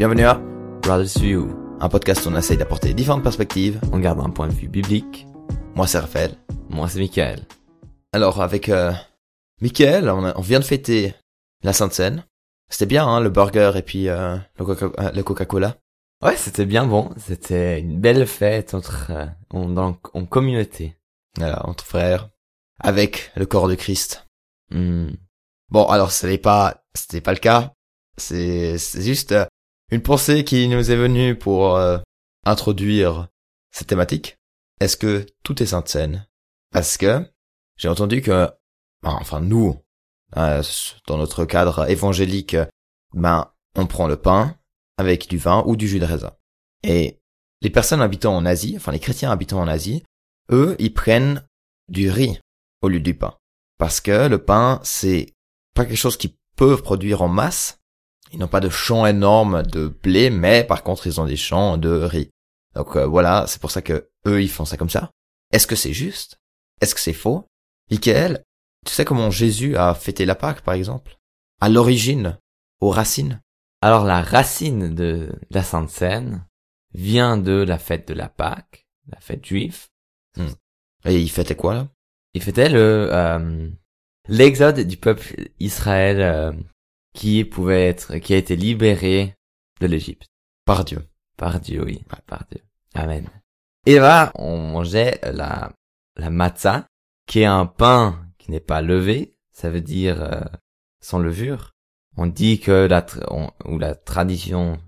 Bienvenue à Brothers View, un podcast où on essaye d'apporter différentes perspectives. on garde un point de vue biblique. Moi, c'est Raphaël. Moi, c'est Michael. Alors, avec euh, Mickaël, on, a- on vient de fêter la Sainte Seine. C'était bien, hein, le burger et puis euh, le Coca- euh, le Coca-Cola. Ouais, c'était bien bon. C'était une belle fête entre euh, en, dans- en communauté. Voilà, entre frères. Avec le corps de Christ. Hmm. Bon, alors, ce n'est pas, c'était pas le cas. C'est, c'est juste euh, une pensée qui nous est venue pour euh, introduire cette thématique. Est-ce que tout est Sainte Seine Parce que j'ai entendu que, ben, enfin nous, euh, dans notre cadre évangélique, ben on prend le pain avec du vin ou du jus de raisin. Et les personnes habitant en Asie, enfin les chrétiens habitant en Asie, eux, ils prennent du riz au lieu du pain. Parce que le pain, c'est pas quelque chose qu'ils peuvent produire en masse. Ils n'ont pas de champs énormes de blé, mais par contre, ils ont des champs de riz. Donc euh, voilà, c'est pour ça que eux, ils font ça comme ça. Est-ce que c'est juste? Est-ce que c'est faux? Michael, tu sais comment Jésus a fêté la Pâque, par exemple? À l'origine, aux racines Alors, la racine de la Sainte Seine vient de la fête de la Pâque, la fête juive. Et il fêtait quoi, là? Il fêtait le euh, l'exode du peuple Israël euh, qui pouvait être, qui a été libéré de l'Égypte Par Dieu. par Dieu, oui, par Dieu. Amen. Et là, on mangeait la la matzah, qui est un pain qui n'est pas levé, ça veut dire euh, sans levure. On dit que la on- ou la tradition,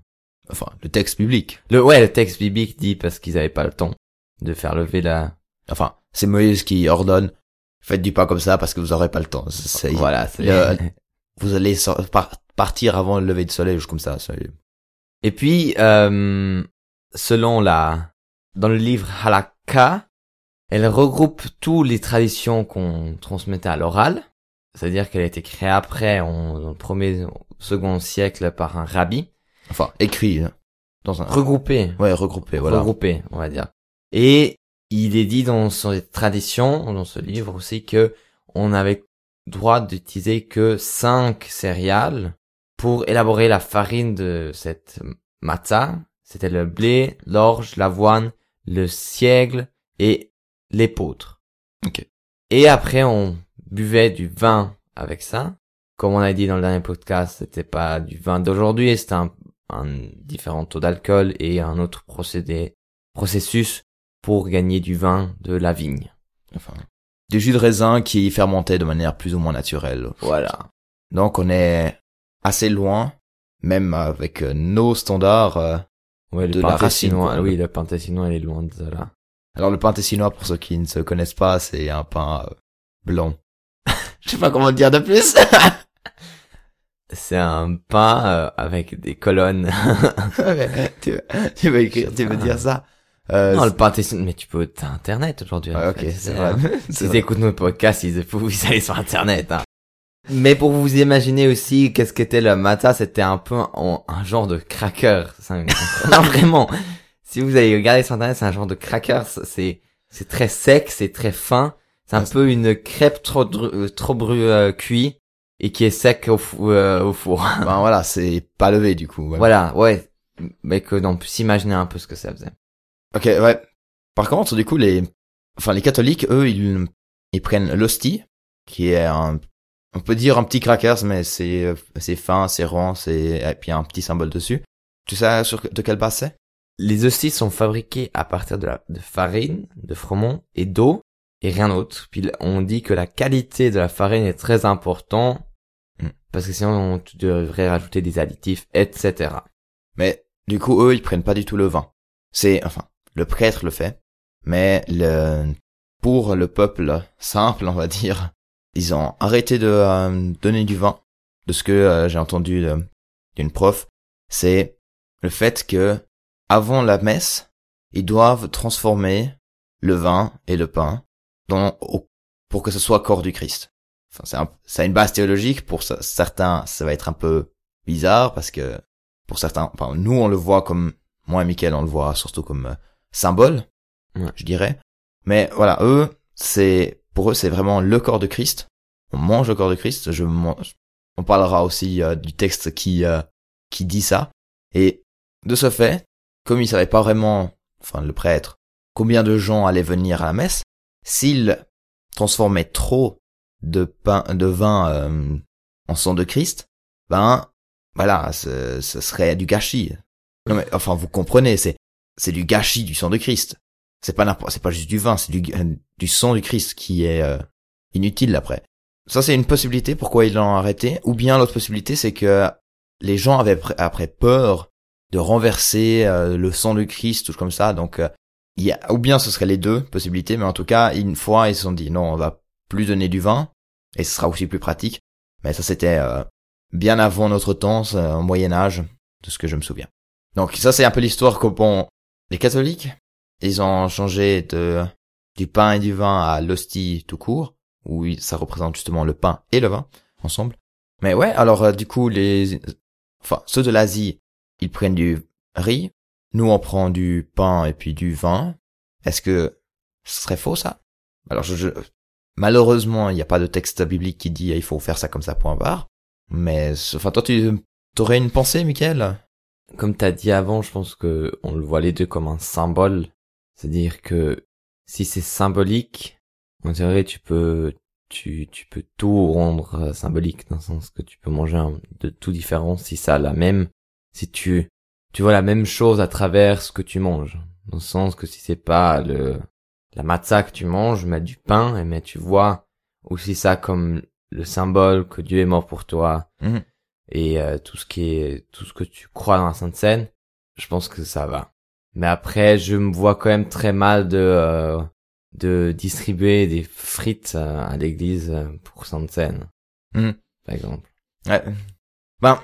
Enfin, le texte biblique. le ouais, le texte biblique dit parce qu'ils avaient pas le temps de faire lever la. Enfin, c'est Moïse qui ordonne, faites du pain comme ça parce que vous aurez pas le temps. Voilà, le- Vous allez partir avant le lever du soleil, ou comme ça. Et puis, euh, selon la, dans le livre Halakha, elle regroupe toutes les traditions qu'on transmettait à l'oral. C'est-à-dire qu'elle a été créée après, en, dans le premier, second siècle par un rabbi. Enfin, écrit hein, dans un... Regroupée. Ouais, regroupé, voilà. Regroupée, on va dire. Et il est dit dans son tradition, dans ce livre aussi, que on avait droit d'utiliser que cinq céréales pour élaborer la farine de cette matzah. C'était le blé, l'orge, l'avoine, le siègle et l'épeautre. Ok. Et après, on buvait du vin avec ça. Comme on a dit dans le dernier podcast, c'était pas du vin d'aujourd'hui, c'était un, un différent taux d'alcool et un autre procédé, processus pour gagner du vin de la vigne. Enfin, du jus de raisin qui fermentait de manière plus ou moins naturelle. Voilà. Donc on est assez loin, même avec euh, nos standards. euh. Ouais, De la racine, oui, le pain tessinois, il est loin de là. Alors le pain tessinois, pour ceux qui ne se connaissent pas, c'est un pain euh, blanc. Je sais pas comment dire de plus. C'est un pain euh, avec des colonnes. tu, veux, tu veux écrire, tu veux dire ça? Euh, non, le tessinois, mais tu peux, t'as internet aujourd'hui. en ok, c'est Euh, vrai. C'est Si t'écoutes nos podcasts, ils vous allez sur internet. Hein. Mais pour vous imaginer aussi qu'est-ce qu'était le matzah, c'était un peu un, un genre de cracker. Un- non vraiment. Si vous allez regarder sur internet, c'est un genre de cracker. C'est c'est très sec, c'est très fin. C'est un Ah, peu une crêpe trop euh, trop bru euh, cuit et qui est sec au, fou- euh, au four. Ben voilà, c'est pas levé du coup. ouais. voilà, ouais. Mais que on peut s'imaginer un peu ce que ça faisait. Ok, ouais. Par contre, du coup, les, enfin, les catholiques, eux, ils, ils prennent l'hostie, qui est un, on peut dire un petit crackers, mais c'est, c'est fin, c'est rond, c'est, et puis il y a un petit symbole dessus. Tu sais sur, de quelle base c'est? Les hosties sont fabriquées à partir de, la, de farine, de froment et d'eau et rien d'autre. Puis on dit que la qualité de la farine est très importante Hmm. parce que sinon on tu devrais rajouter des additifs, etc. Mais, du coup, eux, ils prennent pas du tout le vin. C'est, enfin, le prêtre le fait, mais le, pour le peuple simple, on va dire, ils ont arrêté de euh, donner du vin. De ce que euh, j'ai entendu de- d'une prof, c'est le fait que, avant la messe, ils doivent transformer le vin et le pain dans, au- pour que ce soit corps du Christ. Enfin, c'est un- ça a une base théologique. Pour ce- certains, ça va être un peu bizarre parce que pour certains, enfin, nous, on le voit comme, moi et Mickaël, on le voit surtout comme euh, symbole, Ouais. je dirais. Mais voilà, eux, c'est, pour eux, c'est vraiment le corps de Christ. On mange le corps de Christ. Je mange- on parlera aussi euh, du texte qui, euh, qui dit ça. Et de ce fait, comme il savait pas vraiment, enfin le prêtre, combien de gens allaient venir à la messe, s'il transformait trop de pain, de vin euh, en sang de Christ, ben voilà, ce, ce serait du gâchis. Non mais enfin vous comprenez, c'est c'est du gâchis du sang de Christ. C'est pas n'importe, c'est pas juste du vin, c'est du euh, du sang du Christ qui est euh, inutile après. Ça c'est une possibilité pourquoi ils l'ont arrêté. Ou bien l'autre possibilité c'est que les gens avaient après peur de renverser euh, le sang du Christ ou comme ça. Donc il y a, ou bien ce serait les deux possibilités, mais en tout cas une fois ils se sont dit non on va plus donner du vin et ce sera aussi plus pratique. Mais ça c'était bien avant notre temps, au Moyen Âge, de ce que je me souviens. Donc ça c'est un peu l'histoire que bon, les catholiques, ils ont changé de du pain et du vin à l'hostie tout court, où ça représente justement le pain et le vin ensemble. Mais ouais, alors euh, du coup les, enfin ceux de l'Asie, ils prennent du riz, nous on prend du pain et puis du vin. Est-ce que ce serait faux ça? Alors je, malheureusement il n'y a pas de texte biblique qui dit il faut faire ça comme ça point barre. Mais enfin toi tu aurais une pensée, Michael? Comme t'as dit avant, je pense que on le voit les deux comme un symbole. C'est-à-dire que si c'est symbolique, on dirait tu peux tu, tu peux tout rendre euh, symbolique dans le sens que tu peux manger de tout différent si ça a la même si tu tu vois la même chose à travers ce que tu manges. Dans le sens que si c'est pas le la matzah que tu manges mais du pain mais tu vois aussi ça comme le symbole que Dieu est mort pour toi. Mhm et euh, tout ce qui est tout ce que tu crois dans la Sainte Seine, je pense que ça va. Mais après, je me vois quand même très mal de euh, de distribuer des frites euh, à l'église pour Sainte Seine, hmm. par exemple. Ouais. Ben,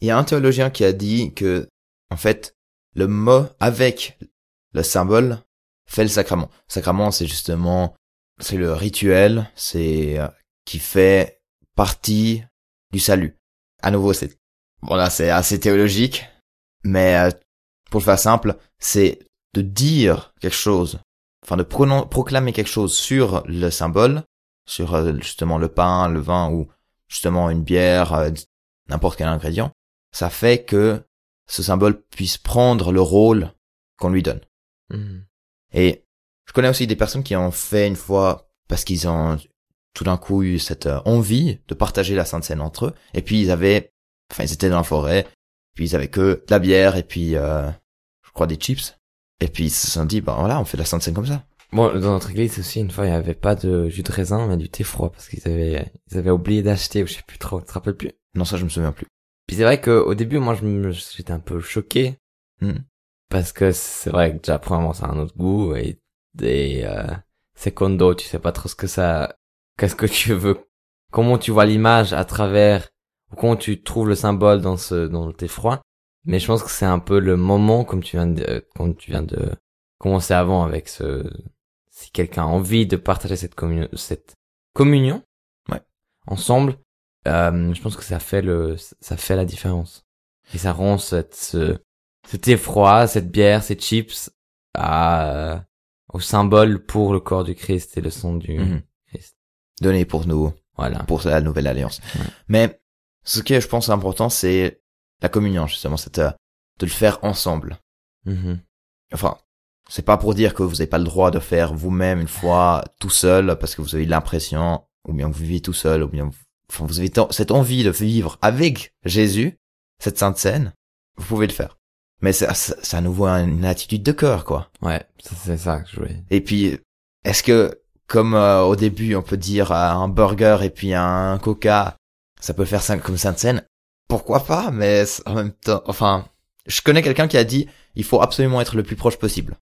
il y a un théologien qui a dit que en fait, le mot avec le symbole fait le sacrement. Le sacrement, c'est justement c'est le rituel, c'est qui fait partie du salut à nouveau, c'est voilà, c'est assez théologique, mais euh, pour le faire simple, c'est de dire quelque chose, enfin de proclamer quelque chose sur le symbole, sur euh, justement le pain, le vin ou justement une bière, euh, n'importe quel ingrédient, ça fait que ce symbole puisse prendre le rôle qu'on lui donne. Mmh. Et je connais aussi des personnes qui ont fait une fois parce qu'ils ont tout d'un coup eu cette euh, envie de partager la Sainte Seine entre eux. Et puis ils avaient, enfin ils étaient dans la forêt, puis ils avaient que de la bière et puis euh, je crois des chips. Et puis ils se sont dit, ben voilà, on fait la Sainte Seine comme ça. Bon, dans notre église aussi, une fois, il n'y avait pas de jus de raisin, mais du thé froid, parce qu'ils avaient, ils avaient oublié d'acheter, ou je sais plus trop, tu te rappelles plus? Non, ça, je me souviens plus. Puis c'est vrai qu'au début, moi, j'étais un peu choqué. Hmm. Parce que c'est vrai que déjà, premièrement, ça a un autre goût, et des, euh, secondo, tu sais pas trop ce que ça, qu'est-ce que tu veux, comment tu vois l'image à travers, ou comment tu trouves le symbole dans ce, dans tes froids. Mais je pense que c'est un peu le moment, comme tu viens de, comme tu viens de commencer avant avec ce, si quelqu'un a envie de partager cette communion, cette communion, ouais, ensemble, euh, je pense que ça fait le, ça fait la différence. Et ça rend cette, ce, cet effroi, cette bière, ces chips à, au symbole pour le corps du Christ et le sang du mhm. Donné pour nous, voilà, pour la nouvelle alliance. Mais ce qui est, je pense, important, c'est la communion, justement, c'est euh, de le faire ensemble. Mm-hmm. Enfin, c'est pas pour dire que vous n'avez pas le droit de faire vous-même une fois tout seul parce que vous avez l'impression, ou bien vous vivez tout seul, ou bien vous, enfin, vous avez cette envie de vivre avec Jésus, cette sainte scène, vous pouvez le faire. Mais ça, ça, nous voit une attitude de cœur, quoi. Ouais, c'est ça que je voulais. Et puis, est-ce que comme euh, au début on peut dire euh, un burger et puis un coca, ça peut faire ça comme sainte scène. Pourquoi pas Mais en même temps, enfin, je connais quelqu'un qui a dit il faut absolument être le plus proche possible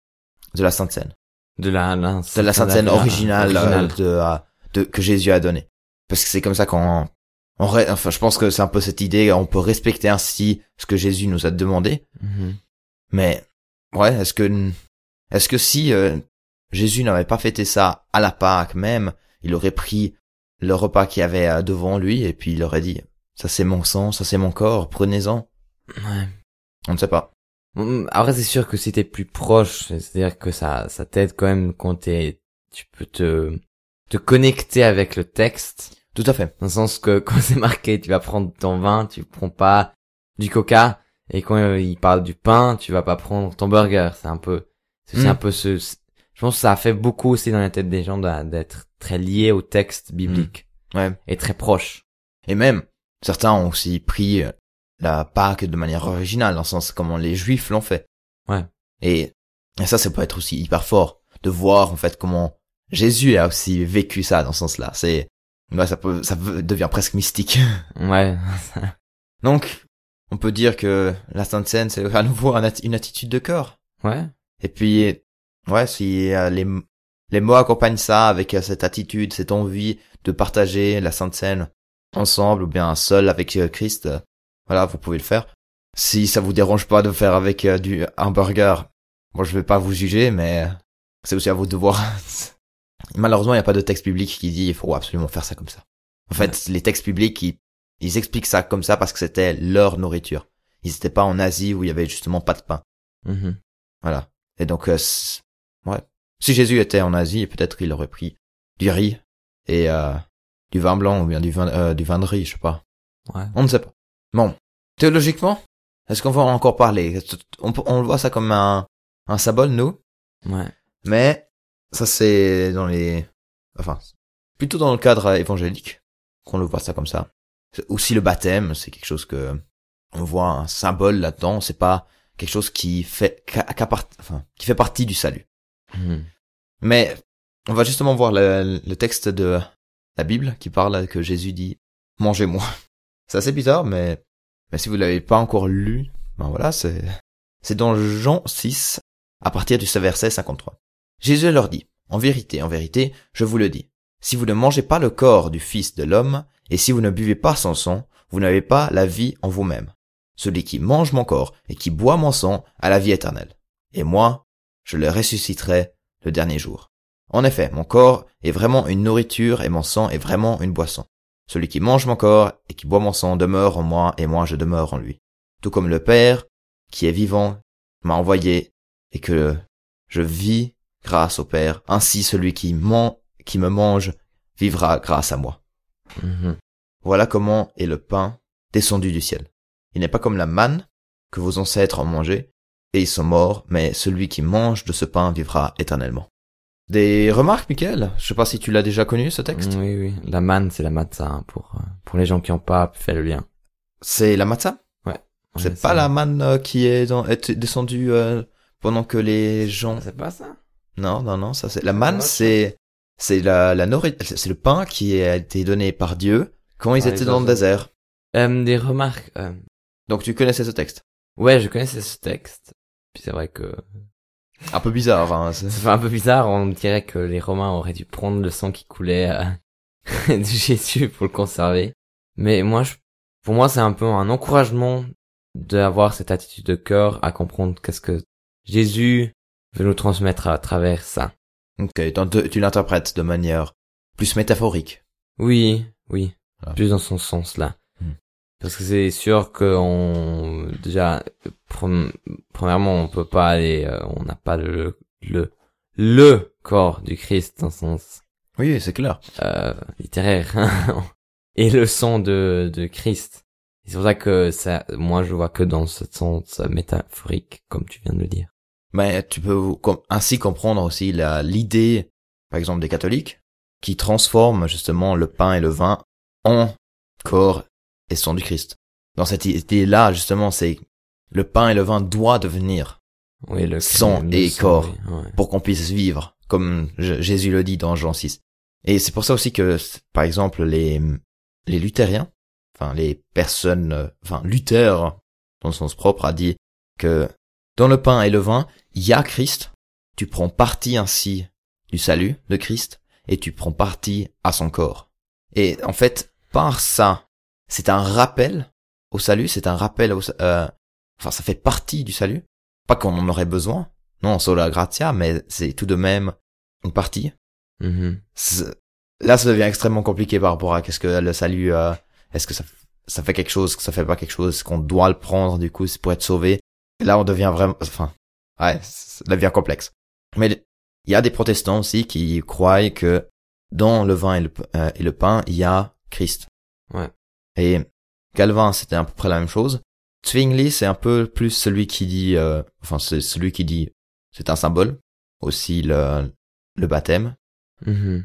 de la sainte scène. De la, de la sainte scène originale, euh, de, de, que Jésus a donné. Parce que c'est comme ça qu'on on, enfin je pense que c'est un peu cette idée on peut respecter ainsi ce que Jésus nous a demandé. Mm-hmm. Mais ouais, est-ce que est-ce que si Jésus n'avait pas fêté ça à la Pâque même, il aurait pris le repas qu'il y avait euh, devant lui et puis il aurait dit ça c'est mon sang, ça c'est mon corps, prenez-en. Ouais. On ne sait pas. Après c'est sûr que si t'es plus proche, c'est-à-dire que ça ça t'aide quand même quand t'es tu peux te te connecter avec le texte. Tout à fait. Dans le sens que quand c'est marqué, tu vas prendre ton vin, tu prends pas du coca Et quand euh, il parle du pain, tu vas pas prendre ton burger. C'est un peu, c'est aussi Mm. un peu ce- je pense que ça a fait beaucoup aussi dans la tête des gens d'être très liés au texte biblique Ouais. et très proche. Et même, certains ont aussi pris euh, la Pâque de manière originale, dans le sens comment les Juifs l'ont fait. Ouais. Et, et ça, ça peut être aussi hyper fort de voir en fait comment Jésus a aussi vécu ça dans ce sens-là. C'est, ouais, ça peut, ça devient presque mystique. Ouais. Donc, on peut dire que la Sainte Seine, c'est à nouveau une attitude de cœur. Ouais. Et puis, ouais, si euh, les, les mots accompagnent ça avec euh, cette attitude, cette envie de partager la Sainte Seine ensemble ou bien seul avec euh, Christ, euh, voilà, vous pouvez le faire. Si ça vous dérange pas de faire avec euh, du hamburger, bon, je vais pas vous juger, mais c'est aussi à vous de voir. Malheureusement, il n'y a pas de texte biblique qui dit il faut absolument faire ça comme ça. En fait, les textes bibliques, ils, ils expliquent ça comme ça parce que c'était leur nourriture. Ils n'étaient pas en Asie où il y avait justement pas de pain. Mhm. Voilà. Et donc, euh, ouais. Si Jésus était en Asie, peut-être qu'il aurait pris du riz et euh, du vin blanc ou bien du vin, euh, du vin de riz, je sais pas. Ouais. On ne sait pas. Bon, théologiquement, est-ce qu'on va encore parler? On, on voit ça comme un, un symbole, nous, Ouais. mais ça c'est dans les... Enfin, plutôt dans le cadre évangélique qu'on le voit ça comme ça. Aussi le baptême, c'est quelque chose que on voit un symbole là-dedans, c'est pas quelque chose qui fait part- enfin, qui fait partie du salut. Mhm. Mais on va justement voir le, le texte de la Bible qui parle que Jésus dit mangez-moi. C'est assez bizarre, mais mais si vous l'avez pas encore lu, ben voilà, c'est c'est dans Jean 6 à partir du verset 53. Jésus leur dit en vérité, en vérité, je vous le dis, si vous ne mangez pas le corps du Fils de l'homme et si vous ne buvez pas son sang, vous n'avez pas la vie en vous-même. Celui qui mange mon corps et qui boit mon sang a la vie éternelle. Et moi, je le ressusciterai le dernier jour. En effet, mon corps est vraiment une nourriture et mon sang est vraiment une boisson. Celui qui mange mon corps et qui boit mon sang demeure en moi et moi je demeure en lui. Tout comme le Père, qui est vivant, m'a envoyé et que je vis grâce au Père, ainsi celui qui, man- qui me mange vivra grâce à moi. Mhm. Voilà comment est le pain descendu du ciel. Il n'est pas comme la manne que vos ancêtres ont mangé, et ils sont morts, mais celui qui mange de ce pain vivra éternellement. Des remarques, Michael? Je sais pas si tu l'as déjà connu, ce texte? Oui, oui. La manne, c'est la matzah, hein, pour, euh, pour les gens qui ont pas fait le lien. C'est la matzah C'est Ouais, pas la manne euh, qui est, dans, est descendue euh, pendant que les gens... C'est pas ça? Non, non, non, ça c'est... La C'est manne, c'est... C'est la, la c'est le pain qui a été donné par Dieu quand ils Ah, étaient dans le désert. Euh, des remarques. euh, Donc tu connaissais ce texte? Ouais, je connaissais ce texte. Puis c'est vrai que Un peu bizarre, hein. c'est- ça fait un peu bizarre. On dirait que les Romains auraient dû prendre le sang qui coulait euh, de Jésus pour le conserver. Mais moi, je, pour moi, c'est un peu un encouragement d'avoir cette attitude de cœur à comprendre qu'est-ce que Jésus veut nous transmettre à travers ça. Ok, donc tu l'interprètes de manière plus métaphorique. Oui, oui, Voilà. plus dans son sens là. Parce que c'est sûr que on déjà premièrement on peut pas aller, euh, on n'a pas le le le corps du Christ dans son sens Oui, c'est clair. euh, littéraire et le sang de de Christ. C'est pour ça que ça, moi je vois que dans ce sens métaphorique comme tu viens de le dire. Mais tu peux ainsi comprendre aussi la l'idée, par exemple, des catholiques, qui transforment justement le pain et le vin en corps et sang du Christ. Dans cette idée-là, justement, c'est le pain et le vin doivent devenir Oui, le Sang et corps. oui, ouais. pour qu'on puisse vivre, comme Jésus le dit dans Jean 6. Et c'est pour ça aussi que, par exemple, les, les luthériens, enfin les personnes, enfin Luther, dans le sens propre, a dit que dans le pain et le vin, il y a Christ, tu prends partie ainsi du salut de Christ, et tu prends partie à son corps. Et en fait, par ça, c'est un rappel au salut, c'est un rappel au, euh, enfin ça fait partie du salut, pas qu'on en aurait besoin, non, sola gratia, mais c'est tout de même une partie. Mhm. C'est- Là, ça devient extrêmement compliqué par rapport à qu'est-ce que le salut, euh, est-ce que ça, ça fait quelque chose, que ça fait pas quelque chose, qu'on doit le prendre, du coup, c'est pour être sauvé. Et là, on devient vraiment, enfin, ouais, ça devient complexe. Mais il y a des protestants aussi qui croient que dans le vin et le, euh, et le pain, il y a Christ. Ouais. Et Calvin, c'était à peu près la même chose. Zwingli, c'est un peu plus celui qui dit, euh, enfin, c'est celui qui dit, c'est un symbole. Aussi le, le baptême. Mhm.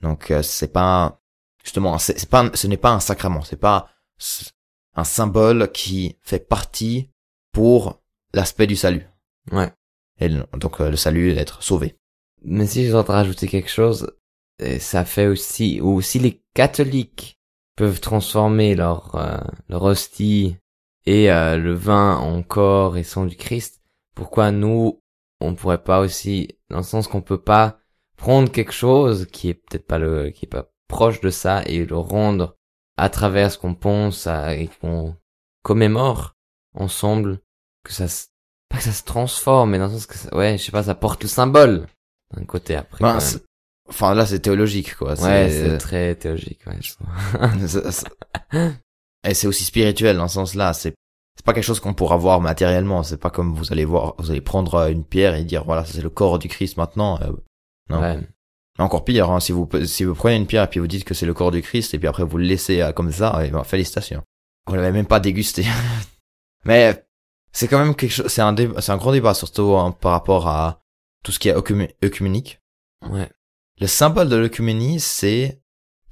Donc, euh, c'est pas, justement, c'est pas, ce n'est pas un sacrement. C'est pas un symbole qui fait partie pour l'aspect du salut. Ouais. Et donc, euh, le salut, d'être sauvé. Mais si je dois te rajouter quelque chose, ça fait aussi, ou si les catholiques peuvent transformer leur, euh, leur hostie et euh, le vin en corps et sang du Christ, pourquoi nous, on pourrait pas aussi, dans le sens qu'on peut pas prendre quelque chose qui est peut-être pas le, qui est pas proche de ça et le rendre à travers ce qu'on pense à- et qu'on commémore ensemble, que ça se, pas que ça se transforme, mais dans le sens que ça- ouais, je sais pas, ça porte le symbole d'un côté après. Ben, enfin, là, c'est théologique, quoi. ouais, c'est très théologique, ouais. je Et c'est aussi spirituel dans ce sens-là. C'est c'est pas quelque chose qu'on pourra voir matériellement. C'est pas comme vous allez voir, vous allez prendre euh, une pierre et dire voilà, c'est le corps du Christ maintenant. Euh, Non. Ouais. Encore pire, hein, si vous si vous prenez une pierre et puis vous dites que c'est le corps du Christ et puis après vous le laissez euh, comme ça, et ben, félicitations. Vous l'avez même pas dégusté. Mais c'est quand même quelque chose. C'est un c'est un grand débat surtout hein, par rapport à tout ce qui est œcumé- œcuménique. Ouais. Le symbole de l'œcuménie, c'est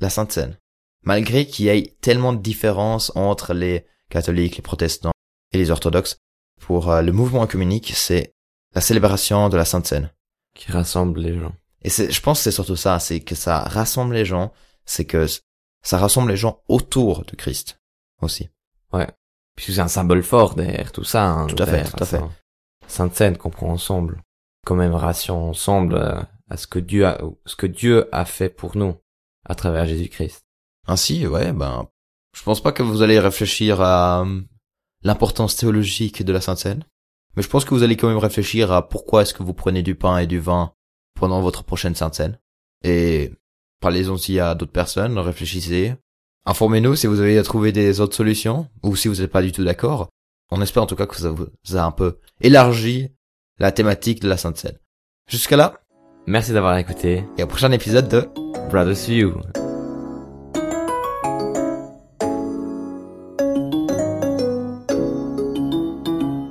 la Sainte Seine. Malgré qu'il y ait tellement de différences entre les catholiques, les protestants et les orthodoxes, pour euh, le mouvement œcuménique, c'est la célébration de la Sainte Seine. Qui rassemble les gens. Et je pense que c'est surtout ça, c'est que ça rassemble les gens, c'est que ça rassemble les gens autour de Christ aussi. Puisque c'est un symbole fort derrière tout ça. Hein, Tout à fait, tout à fait. Sainte Seine qu'on prend ensemble. Commémoration ensemble euh, à ce que Dieu a, ce que Dieu a fait pour nous à travers Jésus-Christ. Ainsi, ouais, ben, je pense pas que vous allez réfléchir à euh, l'importance théologique de la Sainte Seine, mais je pense que vous allez quand même réfléchir à pourquoi est-ce que vous prenez du pain et du vin pendant votre prochaine Sainte Seine. Et parlez-en aussi à d'autres personnes, réfléchissez. Informez-nous si vous avez trouvé des autres solutions, ou si vous n'êtes pas du tout d'accord. On espère en tout cas que ça vous a un peu élargi la thématique de la Sainte Seine. Jusqu'à là, Merci d'avoir écouté. et au prochain épisode de Brothers View.